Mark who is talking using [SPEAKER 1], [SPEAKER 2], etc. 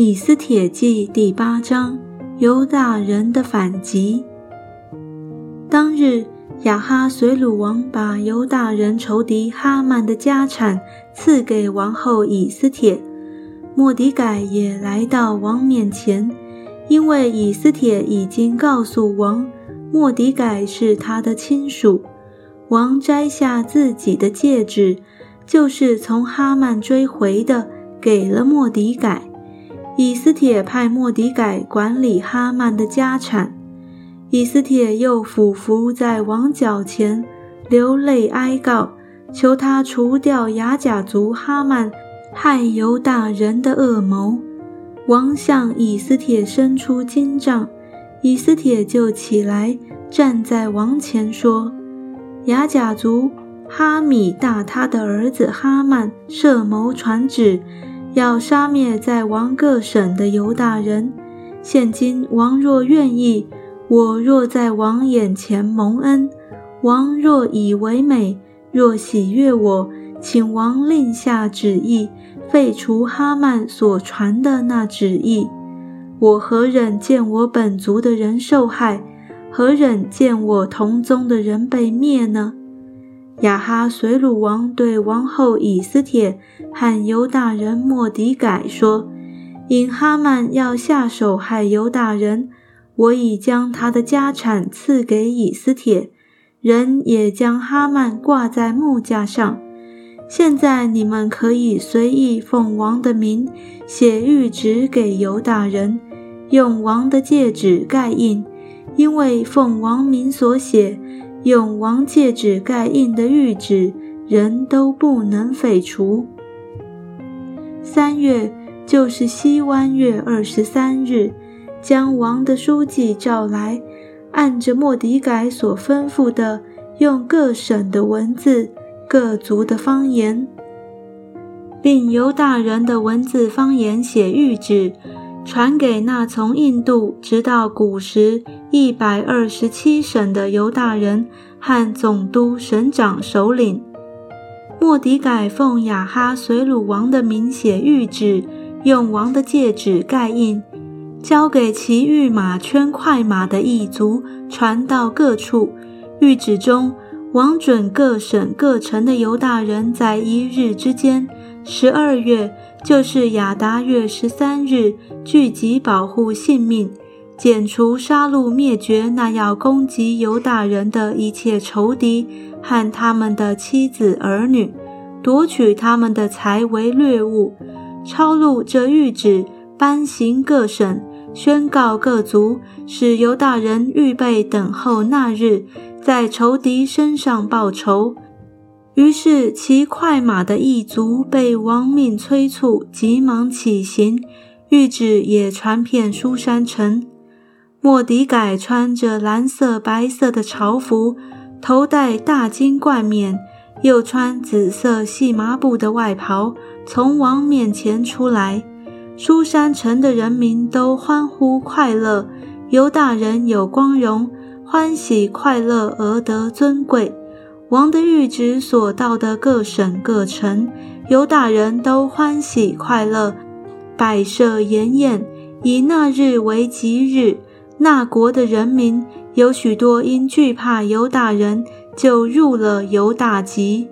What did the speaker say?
[SPEAKER 1] 以斯帖记第八章，犹大人的反击。当日，亚哈随鲁王把犹大人仇敌哈曼的家产赐给王后以斯帖，莫迪改也来到王面前，因为以斯帖已经告诉王，莫迪改是他的亲属。王摘下自己的戒指，就是从哈曼追回的，给了莫迪改。以斯帖派莫迪改管理哈曼的家产，以斯帖又俯伏在王脚前，流泪哀告，求他除掉雅甲族哈曼害犹大人的恶谋。王向以斯帖伸出金杖，以斯帖就起来站在王前说：“雅甲族哈米大他的儿子哈曼设谋传旨。”要杀灭在王各省的犹大人。现今王若愿意，我若在王眼前蒙恩，王若以为美，若喜悦我，请王令下旨意，废除哈曼所传的那旨意。我何忍见我本族的人受害？何忍见我同宗的人被灭呢？亚哈随鲁王对王后以斯帖和犹大人莫迪改说：“因哈曼要下手害犹大人，我已将他的家产赐给以斯帖，人也将哈曼挂在木架上。现在你们可以随意奉王的名写谕旨给犹大人，用王的戒指盖印，因为奉王名所写。”用王戒指盖印的谕旨，人都不能废除。三月就是西湾月二十三日，将王的书记召来，按着莫迪改所吩咐的，用各省的文字、各族的方言，并犹大人的文字方言写谕旨，传给那从印度直到古时。一百二十七省的犹大人和总督、省长、首领，莫迪改奉亚哈随鲁王的名写谕旨，用王的戒指盖印，交给骑御马、圈快马的异族，传到各处。谕旨中，王准各省各城的犹大人，在一日之间，十二月，就是亚达月十三日，聚集保护性命。剪除、杀戮、灭绝那要攻击犹大人的一切仇敌和他们的妻子儿女，夺取他们的财为掠物。抄录这谕旨，颁行各省，宣告各族，使犹大人预备等候那日，在仇敌身上报仇。于是骑快马的一族被亡命催促，急忙起行。谕旨也传遍书山城。莫迪改穿着蓝色、白色的朝服，头戴大金冠冕，又穿紫色细麻布的外袍，从王面前出来。书山城的人民都欢呼快乐，犹大人有光荣，欢喜快乐而得尊贵。王的谕旨所到的各省各城，犹大人都欢喜快乐，摆设筵宴，以那日为吉日。那国的人民有许多因惧怕犹大人，就入了犹大籍。